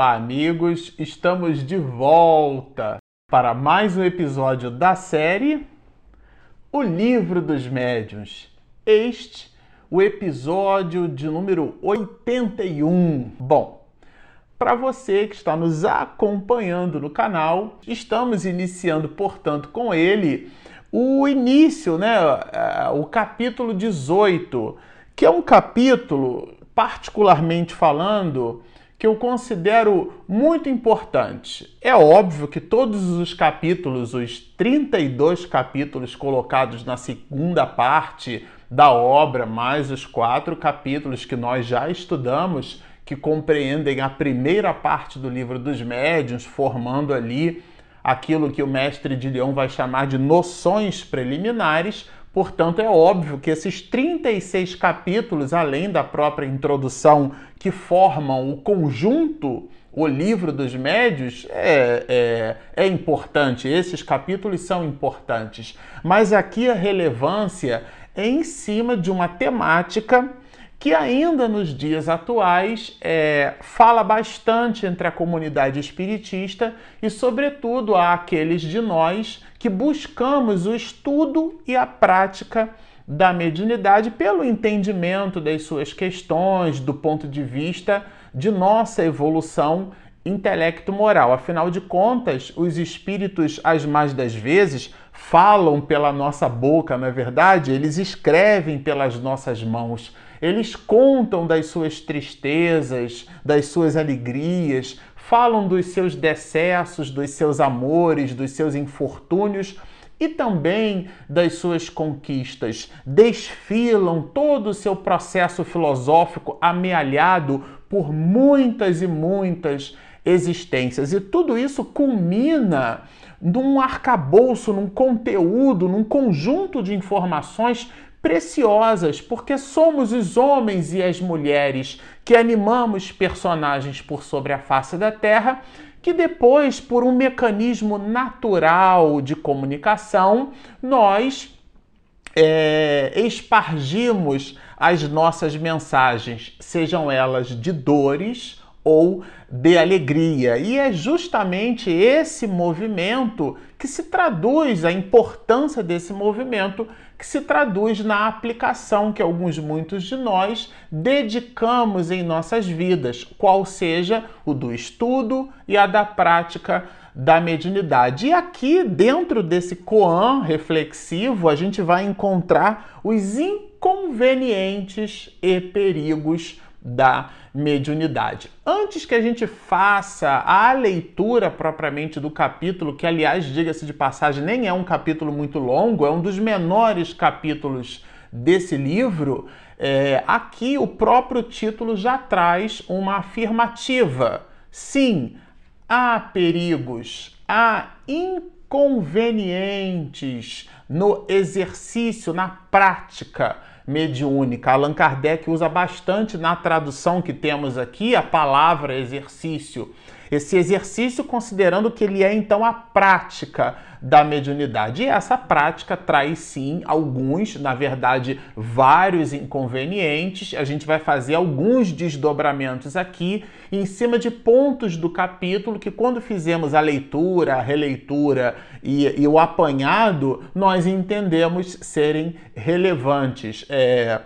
Olá, amigos! Estamos de volta para mais um episódio da série O Livro dos Médiuns. Este, o episódio de número 81. Bom, para você que está nos acompanhando no canal, estamos iniciando, portanto, com ele o início, né, o capítulo 18, que é um capítulo, particularmente falando, que eu considero muito importante. É óbvio que todos os capítulos, os 32 capítulos colocados na segunda parte da obra, mais os quatro capítulos que nós já estudamos, que compreendem a primeira parte do livro dos médiuns, formando ali aquilo que o mestre de Leão vai chamar de noções preliminares. Portanto, é óbvio que esses 36 capítulos, além da própria introdução, que formam o conjunto, o livro dos médios, é, é, é importante. Esses capítulos são importantes. Mas aqui a relevância é em cima de uma temática que ainda nos dias atuais é, fala bastante entre a comunidade espiritista e, sobretudo, aqueles de nós que buscamos o estudo e a prática da mediunidade pelo entendimento das suas questões, do ponto de vista de nossa evolução intelecto-moral. Afinal de contas, os espíritos, as mais das vezes, falam pela nossa boca, não é verdade? Eles escrevem pelas nossas mãos. Eles contam das suas tristezas, das suas alegrias, falam dos seus decessos, dos seus amores, dos seus infortúnios e também das suas conquistas. Desfilam todo o seu processo filosófico amealhado por muitas e muitas existências. E tudo isso culmina num arcabouço, num conteúdo, num conjunto de informações preciosas, porque somos os homens e as mulheres que animamos personagens por sobre a face da Terra, que depois, por um mecanismo natural de comunicação, nós é, espargimos as nossas mensagens, sejam elas de dores ou de alegria. E é justamente esse movimento que se traduz, a importância desse movimento, que se traduz na aplicação que alguns, muitos de nós dedicamos em nossas vidas, qual seja o do estudo e a da prática da mediunidade. E aqui, dentro desse koan reflexivo, a gente vai encontrar os inconvenientes e perigos da mediunidade. Antes que a gente faça a leitura propriamente do capítulo, que aliás, diga-se de passagem, nem é um capítulo muito longo, é um dos menores capítulos desse livro, é, aqui o próprio título já traz uma afirmativa. Sim, há perigos, há inconvenientes no exercício, na prática mediúnica. Allan Kardec usa bastante na tradução que temos aqui a palavra exercício. Esse exercício, considerando que ele é então a prática da mediunidade. E essa prática traz sim alguns, na verdade, vários inconvenientes. A gente vai fazer alguns desdobramentos aqui em cima de pontos do capítulo que, quando fizemos a leitura, a releitura e, e o apanhado, nós entendemos serem relevantes. É...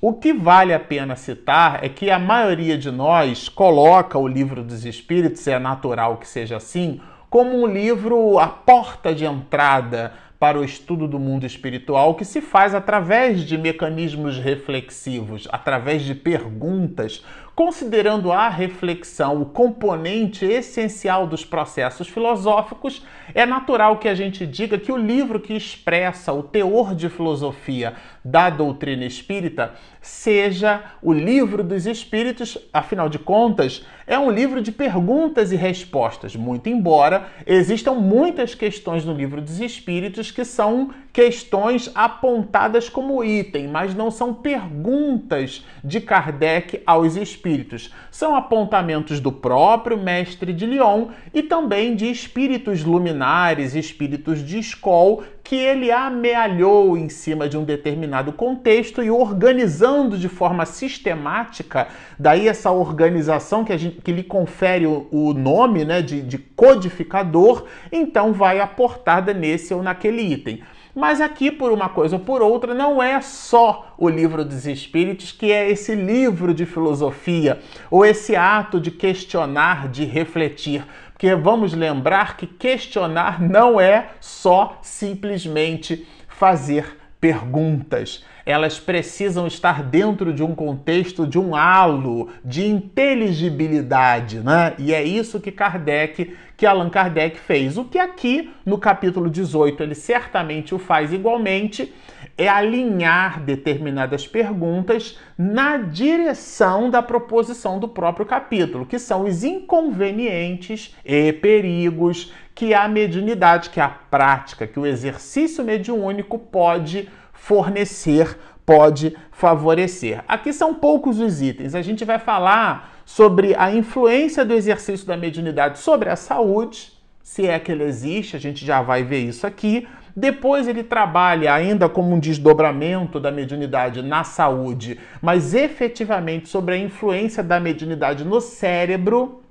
O que vale a pena citar é que a maioria de nós coloca o livro dos Espíritos, é natural que seja assim, como um livro a porta de entrada para o estudo do mundo espiritual que se faz através de mecanismos reflexivos, através de perguntas, considerando a reflexão o componente essencial dos processos filosóficos, é natural que a gente diga que o livro que expressa o teor de filosofia da doutrina espírita seja o livro dos espíritos, afinal de contas, é um livro de perguntas e respostas, muito embora existam muitas questões no livro dos espíritos que são questões apontadas como item, mas não são perguntas de Kardec aos espíritos. São apontamentos do próprio mestre de Lyon e também de espíritos luminares, espíritos de escola, que ele amealhou em cima de um determinado contexto e organizando de forma sistemática, daí essa organização que, gente, que lhe confere o, o nome né, de, de codificador, então vai aportada nesse ou naquele item. Mas aqui, por uma coisa ou por outra, não é só o livro dos Espíritos que é esse livro de filosofia ou esse ato de questionar, de refletir. Porque vamos lembrar que questionar não é só simplesmente fazer perguntas elas precisam estar dentro de um contexto, de um halo de inteligibilidade, né? E é isso que Kardec, que Allan Kardec fez. O que aqui no capítulo 18 ele certamente o faz igualmente é alinhar determinadas perguntas na direção da proposição do próprio capítulo, que são os inconvenientes e perigos que a mediunidade, que a prática, que o exercício mediúnico pode fornecer, pode favorecer. Aqui são poucos os itens. A gente vai falar sobre a influência do exercício da mediunidade sobre a saúde, se é que ele existe, a gente já vai ver isso aqui. Depois ele trabalha ainda como um desdobramento da mediunidade na saúde, mas efetivamente sobre a influência da mediunidade no cérebro.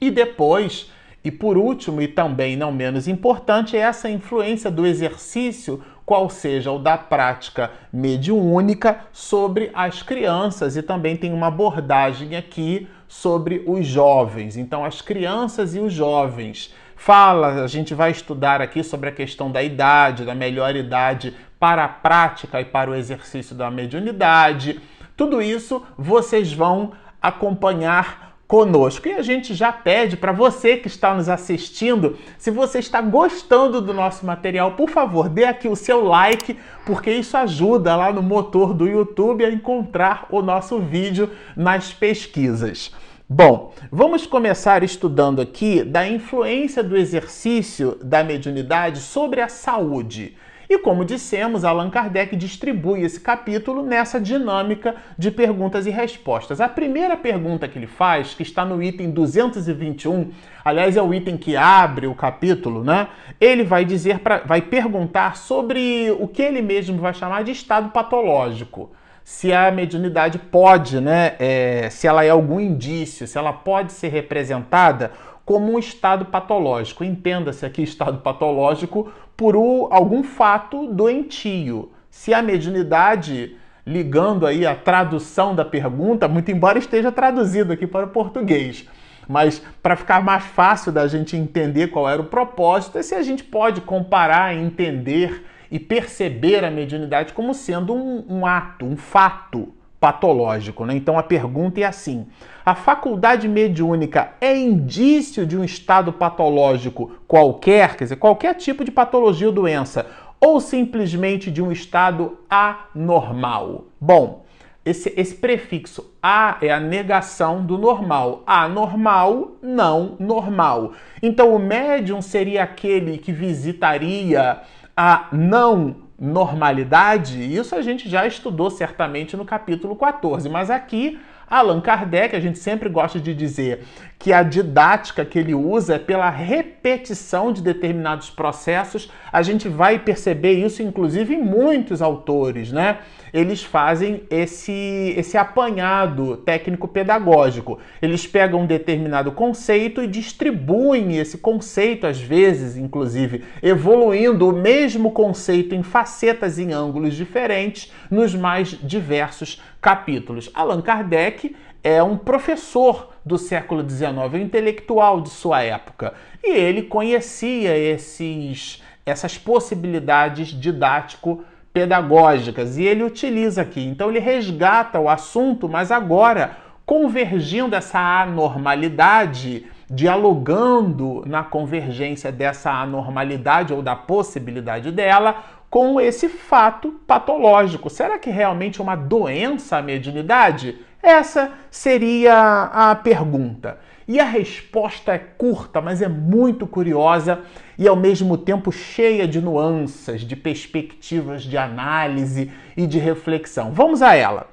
E depois, e por último, e também não menos importante, é essa influência do exercício qual seja o da prática mediúnica sobre as crianças e também tem uma abordagem aqui sobre os jovens. Então, as crianças e os jovens. Fala, a gente vai estudar aqui sobre a questão da idade, da melhor idade para a prática e para o exercício da mediunidade. Tudo isso vocês vão acompanhar conosco. E a gente já pede para você que está nos assistindo, se você está gostando do nosso material, por favor, dê aqui o seu like, porque isso ajuda lá no motor do YouTube a encontrar o nosso vídeo nas pesquisas. Bom, vamos começar estudando aqui da influência do exercício da mediunidade sobre a saúde. E como dissemos, Allan Kardec distribui esse capítulo nessa dinâmica de perguntas e respostas. A primeira pergunta que ele faz, que está no item 221, aliás, é o item que abre o capítulo, né? Ele vai dizer vai perguntar sobre o que ele mesmo vai chamar de estado patológico se a mediunidade pode, né, é, se ela é algum indício, se ela pode ser representada como um estado patológico. Entenda-se aqui estado patológico por algum fato doentio. Se a mediunidade, ligando aí a tradução da pergunta, muito embora esteja traduzido aqui para o português, mas para ficar mais fácil da gente entender qual era o propósito, é se a gente pode comparar, entender e perceber a mediunidade como sendo um, um ato, um fato patológico. Né? Então a pergunta é assim: a faculdade mediúnica é indício de um estado patológico qualquer, quer dizer, qualquer tipo de patologia ou doença, ou simplesmente de um estado anormal? Bom, esse, esse prefixo a é a negação do normal. Anormal, não normal. Então o médium seria aquele que visitaria a não normalidade, isso a gente já estudou certamente no capítulo 14, mas aqui Allan Kardec, a gente sempre gosta de dizer que a didática que ele usa é pela repetição de determinados processos. A gente vai perceber isso, inclusive, em muitos autores, né? Eles fazem esse, esse apanhado técnico-pedagógico. Eles pegam um determinado conceito e distribuem esse conceito, às vezes, inclusive, evoluindo o mesmo conceito em facetas, em ângulos diferentes, nos mais diversos capítulos. Allan Kardec é um professor do século XIX, um intelectual de sua época, e ele conhecia esses, essas possibilidades didático-pedagógicas e ele utiliza aqui. Então ele resgata o assunto, mas agora convergindo essa anormalidade, dialogando na convergência dessa anormalidade ou da possibilidade dela com esse fato patológico. Será que realmente é uma doença a mediunidade? Essa seria a pergunta. E a resposta é curta, mas é muito curiosa e ao mesmo tempo cheia de nuances, de perspectivas de análise e de reflexão. Vamos a ela.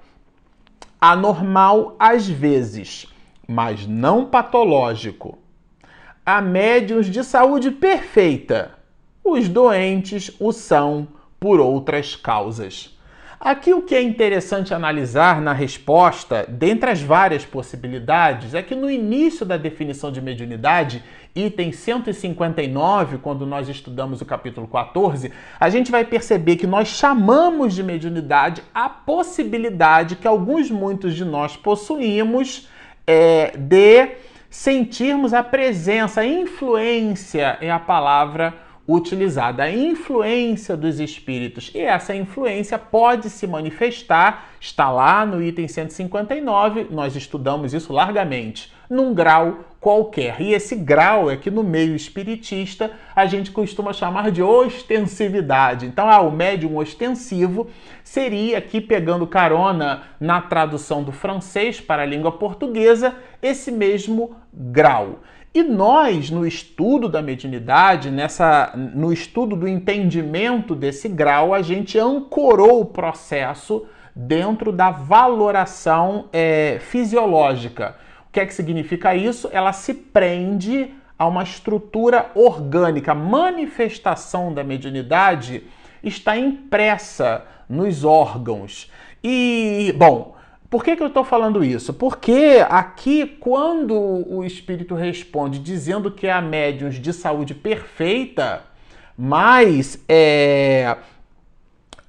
Anormal às vezes, mas não patológico. Há médiuns de saúde perfeita. Os doentes o são por outras causas. Aqui o que é interessante analisar na resposta, dentre as várias possibilidades, é que no início da definição de mediunidade, item 159, quando nós estudamos o capítulo 14, a gente vai perceber que nós chamamos de mediunidade a possibilidade que alguns, muitos de nós possuímos é, de sentirmos a presença, a influência é a palavra utilizada a influência dos espíritos. E essa influência pode se manifestar, está lá no item 159, nós estudamos isso largamente, num grau qualquer. E esse grau é que no meio espiritista a gente costuma chamar de ostensividade. Então, ah, o médium ostensivo seria aqui pegando carona na tradução do francês para a língua portuguesa, esse mesmo grau. E nós, no estudo da mediunidade, nessa, no estudo do entendimento desse grau, a gente ancorou o processo dentro da valoração é, fisiológica. O que é que significa isso? Ela se prende a uma estrutura orgânica. A manifestação da mediunidade está impressa nos órgãos. E, bom, por que, que eu estou falando isso? Porque aqui, quando o espírito responde dizendo que há médiums de saúde perfeita, mas é,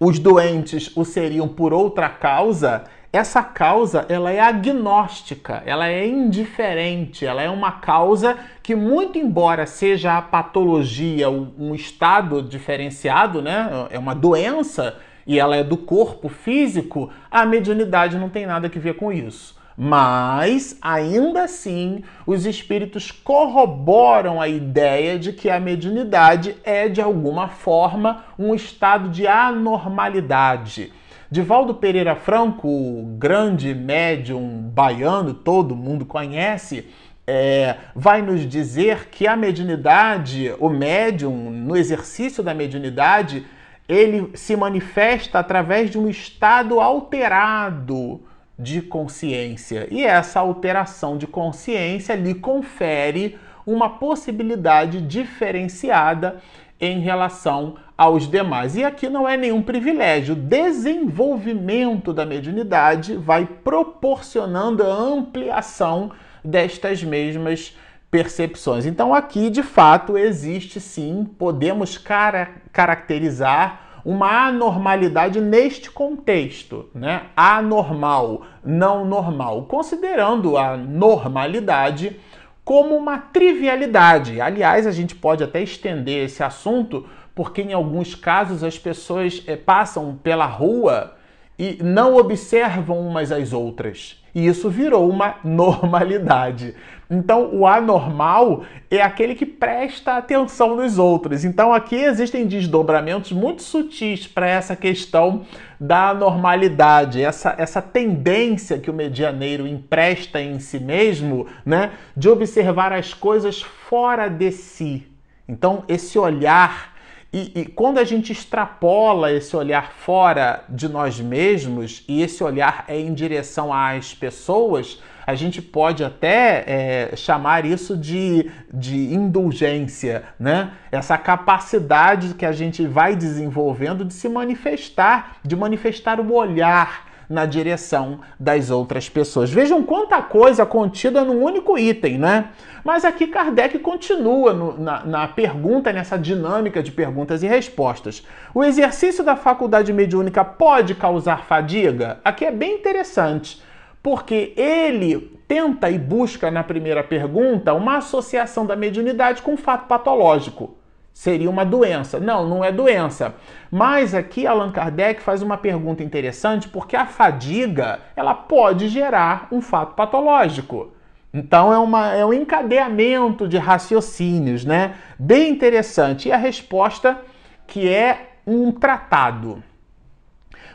os doentes o seriam por outra causa, essa causa ela é agnóstica, ela é indiferente, ela é uma causa que, muito embora seja a patologia um estado diferenciado, né, é uma doença, e ela é do corpo físico, a mediunidade não tem nada a ver com isso. Mas, ainda assim, os espíritos corroboram a ideia de que a mediunidade é, de alguma forma, um estado de anormalidade. Divaldo Pereira Franco, o grande médium baiano, todo mundo conhece, é, vai nos dizer que a mediunidade, o médium, no exercício da mediunidade, ele se manifesta através de um estado alterado de consciência. E essa alteração de consciência lhe confere uma possibilidade diferenciada em relação aos demais. E aqui não é nenhum privilégio. O desenvolvimento da mediunidade vai proporcionando a ampliação destas mesmas percepções. Então aqui, de fato, existe sim, podemos cara caracterizar uma anormalidade neste contexto, né? Anormal, não normal, considerando a normalidade como uma trivialidade. Aliás, a gente pode até estender esse assunto, porque em alguns casos as pessoas é, passam pela rua e não observam umas às outras. E isso virou uma normalidade. Então, o anormal é aquele que presta atenção nos outros. Então, aqui existem desdobramentos muito sutis para essa questão da normalidade, essa, essa tendência que o medianeiro empresta em si mesmo, né, de observar as coisas fora de si. Então, esse olhar e, e, quando a gente extrapola esse olhar fora de nós mesmos e esse olhar é em direção às pessoas, a gente pode até é, chamar isso de, de indulgência, né? Essa capacidade que a gente vai desenvolvendo de se manifestar, de manifestar o olhar na direção das outras pessoas. Vejam quanta coisa contida num único item, né? Mas aqui Kardec continua no, na, na pergunta, nessa dinâmica de perguntas e respostas. O exercício da faculdade mediúnica pode causar fadiga? Aqui é bem interessante porque ele tenta e busca na primeira pergunta uma associação da mediunidade com um fato patológico. Seria uma doença. Não, não é doença. Mas aqui Allan Kardec faz uma pergunta interessante porque a fadiga ela pode gerar um fato patológico. Então é, uma, é um encadeamento de raciocínios, né? Bem interessante. E a resposta que é um tratado.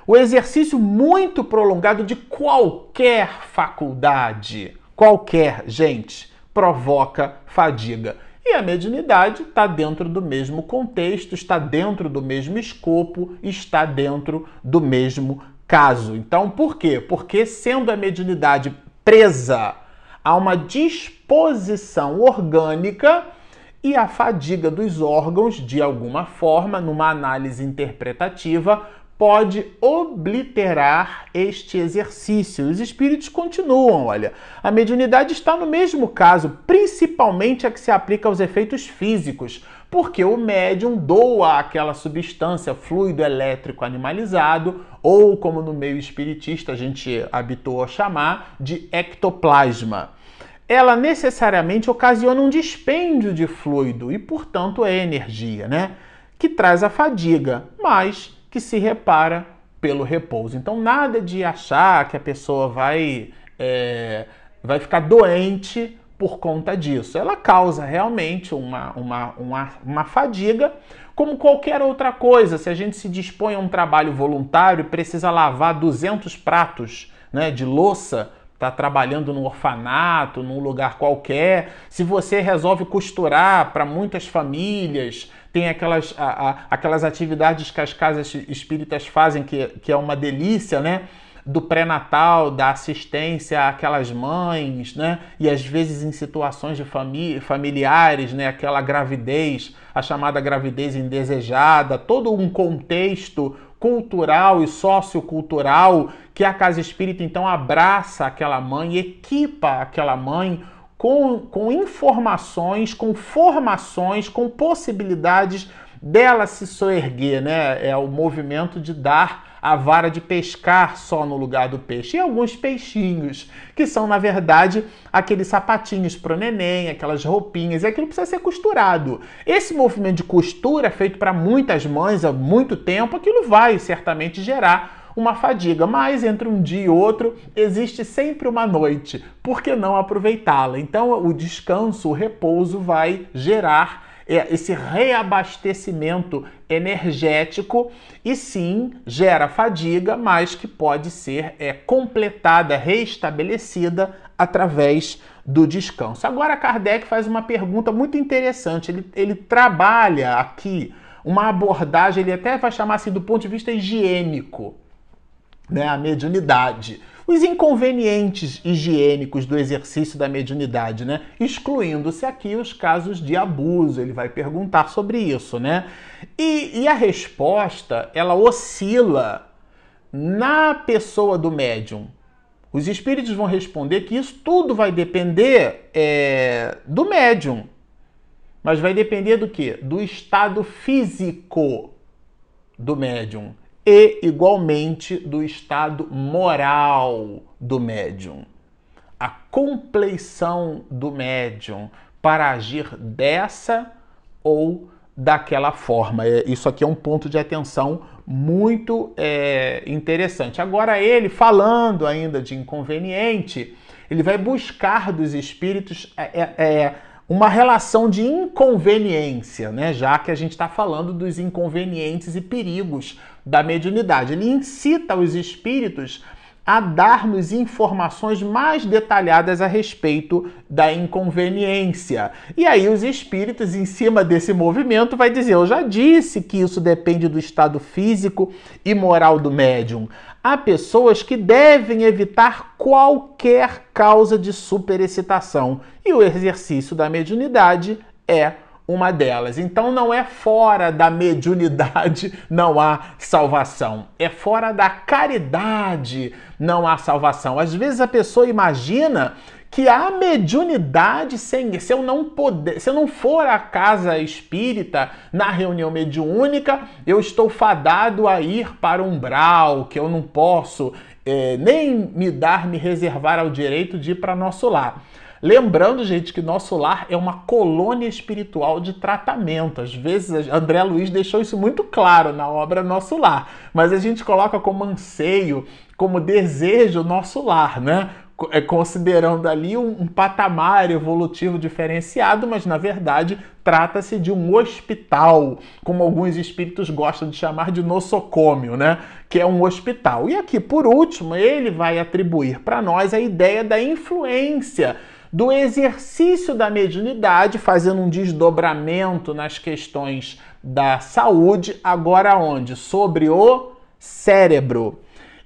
O exercício muito prolongado de qualquer faculdade, qualquer, gente, provoca fadiga. E a mediunidade está dentro do mesmo contexto, está dentro do mesmo escopo, está dentro do mesmo caso. Então, por quê? Porque sendo a mediunidade presa a uma disposição orgânica e a fadiga dos órgãos, de alguma forma, numa análise interpretativa, pode obliterar este exercício. Os espíritos continuam, olha. A mediunidade está no mesmo caso, principalmente a que se aplica aos efeitos físicos, porque o médium doa aquela substância, fluido elétrico animalizado, ou como no meio espiritista a gente habituou a chamar, de ectoplasma. Ela necessariamente ocasiona um dispêndio de fluido e, portanto, é energia, né? Que traz a fadiga, mas que se repara pelo repouso. Então, nada de achar que a pessoa vai, é, vai ficar doente por conta disso. Ela causa realmente uma, uma, uma, uma fadiga, como qualquer outra coisa. Se a gente se dispõe a um trabalho voluntário e precisa lavar 200 pratos né, de louça, está trabalhando no orfanato, num lugar qualquer, se você resolve costurar para muitas famílias, tem aquelas, a, a, aquelas atividades que as casas espíritas fazem, que, que é uma delícia, né? do pré-natal, da assistência àquelas mães, né? E às vezes em situações de famí familiares, né? Aquela gravidez, a chamada gravidez indesejada, todo um contexto cultural e sociocultural que a casa espírita então abraça aquela mãe, equipa aquela mãe com, com informações, com formações, com possibilidades dela se soerguer, né? É o movimento de dar a vara de pescar só no lugar do peixe. E alguns peixinhos, que são, na verdade, aqueles sapatinhos para o neném, aquelas roupinhas, e aquilo precisa ser costurado. Esse movimento de costura, feito para muitas mães há muito tempo, aquilo vai certamente gerar uma fadiga, mas entre um dia e outro existe sempre uma noite. Por que não aproveitá-la? Então, o descanso, o repouso vai gerar é, esse reabastecimento energético e sim gera fadiga, mas que pode ser é, completada, restabelecida através do descanso. Agora Kardec faz uma pergunta muito interessante. Ele, ele trabalha aqui uma abordagem, ele até vai chamar assim do ponto de vista higiênico, né, a mediunidade os inconvenientes higiênicos do exercício da mediunidade, né? Excluindo-se aqui os casos de abuso. Ele vai perguntar sobre isso, né? E, e a resposta, ela oscila na pessoa do médium. Os espíritos vão responder que isso tudo vai depender é, do médium. Mas vai depender do que? Do estado físico do médium e, igualmente, do estado moral do médium. A compleição do médium para agir dessa ou daquela forma. É, isso aqui é um ponto de atenção muito é, interessante. Agora, ele, falando ainda de inconveniente, ele vai buscar dos espíritos. É, é, é uma relação de inconveniência, né? já que a gente está falando dos inconvenientes e perigos da mediunidade. Ele incita os espíritos a dar-nos informações mais detalhadas a respeito da inconveniência. E aí os espíritos, em cima desse movimento, vai dizer: "Eu já disse que isso depende do estado físico e moral do médium. Há pessoas que devem evitar qualquer causa de superexcitação, e o exercício da mediunidade é uma delas. Então não é fora da mediunidade não há salvação, é fora da caridade não há salvação. Às vezes a pessoa imagina que a mediunidade sem se eu não poder, se eu não for à casa espírita na reunião mediúnica, eu estou fadado a ir para um umbral, que eu não posso é, nem me dar, me reservar ao direito de ir para nosso lar. Lembrando, gente, que nosso lar é uma colônia espiritual de tratamento. Às vezes, André Luiz deixou isso muito claro na obra Nosso Lar, mas a gente coloca como anseio, como desejo nosso lar, né? É, considerando ali um, um, patamar evolutivo diferenciado, mas na verdade trata-se de um hospital, como alguns espíritos gostam de chamar de nosocômio, né? Que é um hospital. E aqui, por último, ele vai atribuir para nós a ideia da influência do exercício da mediunidade, fazendo um desdobramento nas questões da saúde, agora onde? Sobre o cérebro.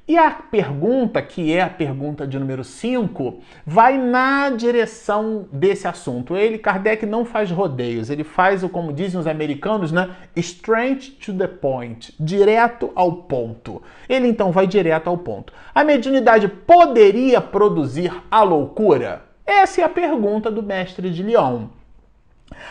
E a pergunta, que é a pergunta de número 5, vai na direção desse assunto. Ele, Kardec, não faz rodeios, ele faz o, como dizem os americanos, né? Straight to the point, direto ao ponto. Ele então vai direto ao ponto. A mediunidade poderia produzir a loucura? Essa é a pergunta do mestre de Lyon.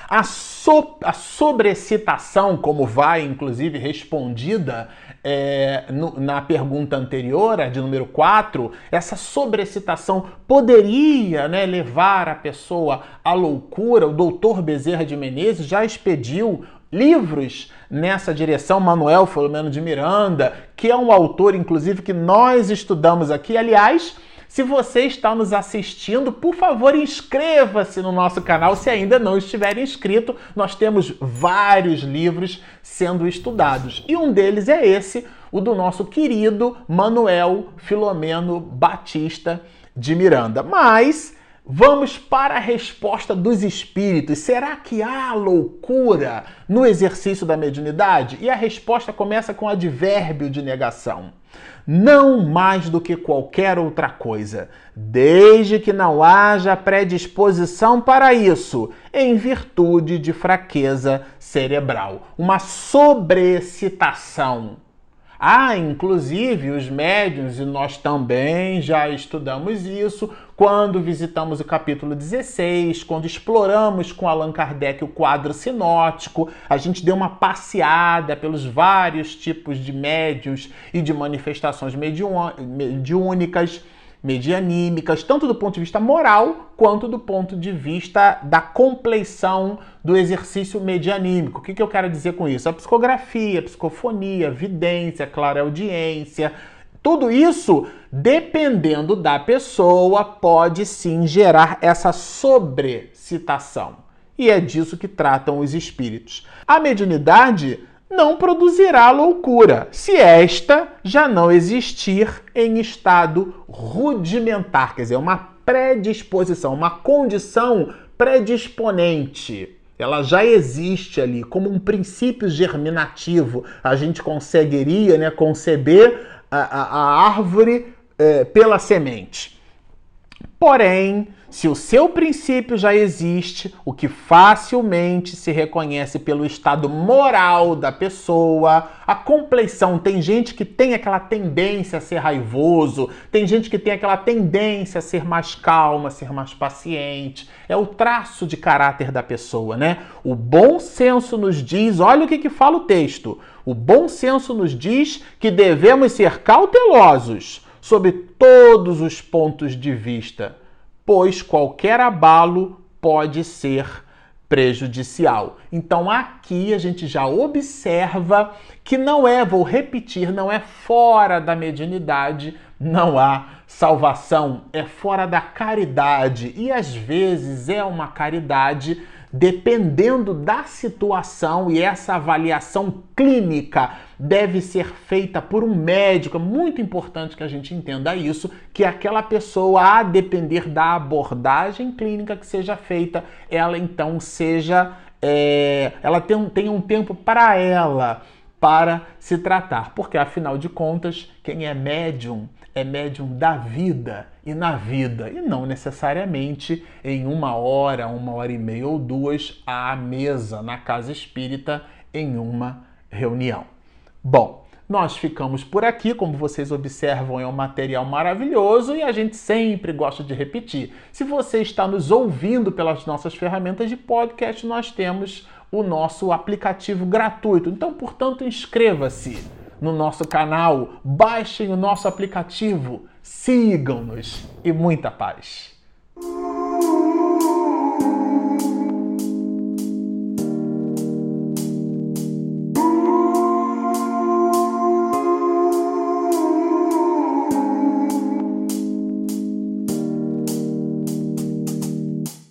A, so, a sobrecitação, como vai inclusive respondida é, no, na pergunta anterior, a de número 4, essa sobrecitação poderia né, levar a pessoa à loucura. O doutor Bezerra de Menezes já expediu livros nessa direção, Manuel Filomeno de Miranda, que é um autor, inclusive, que nós estudamos aqui. Aliás, se você está nos assistindo, por favor, inscreva-se no nosso canal se ainda não estiver inscrito. Nós temos vários livros sendo estudados e um deles é esse, o do nosso querido Manuel Filomeno Batista de Miranda. Mas Vamos para a resposta dos espíritos. Será que há loucura no exercício da mediunidade? E a resposta começa com advérbio de negação não mais do que qualquer outra coisa, desde que não haja predisposição para isso, em virtude de fraqueza cerebral, uma sobrecitação Há, inclusive, os médiuns, e nós também já estudamos isso, quando visitamos o capítulo 16, quando exploramos com Allan Kardec o quadro sinótico, a gente deu uma passeada pelos vários tipos de médios e de manifestações mediúnicas medianímicas, tanto do ponto de vista moral quanto do ponto de vista da compleição do exercício medianímico. O que, que eu quero dizer com isso? A psicografia, a psicofonia, a vidência, a audiência, tudo isso, dependendo da pessoa, pode sim gerar essa sobrecitação. E é disso que tratam os espíritos. A mediunidade não produzirá loucura, se esta já não existir em estado rudimentar, quer dizer, uma predisposição, uma condição predisponente. Ela já existe ali como um princípio germinativo. A gente conseguiria né, conceber a, a, a árvore é, pela semente. Porém, se o seu princípio já existe, o que facilmente se reconhece pelo estado moral da pessoa, a compleição. Tem gente que tem aquela tendência a ser raivoso, tem gente que tem aquela tendência a ser mais calma, a ser mais paciente. É o traço de caráter da pessoa, né? O bom senso nos diz, olha o que, que fala o texto. O bom senso nos diz que devemos ser cautelosos sob todos os pontos de vista pois qualquer abalo pode ser prejudicial. Então aqui a gente já observa que não é, vou repetir, não é fora da mediunidade, não há salvação, é fora da caridade e às vezes é uma caridade dependendo da situação, e essa avaliação clínica deve ser feita por um médico. É muito importante que a gente entenda isso, que aquela pessoa, a depender da abordagem clínica que seja feita, ela então seja. É, ela tenha, tenha um tempo para ela para se tratar, porque afinal de contas, quem é médium é médium da vida e na vida, e não necessariamente em uma hora, uma hora e meia ou duas à mesa na casa espírita em uma reunião. Bom, nós ficamos por aqui, como vocês observam, é um material maravilhoso e a gente sempre gosta de repetir. Se você está nos ouvindo pelas nossas ferramentas de podcast, nós temos o nosso aplicativo gratuito. Então, portanto, inscreva-se no nosso canal, baixem o nosso aplicativo, sigam-nos. E muita paz.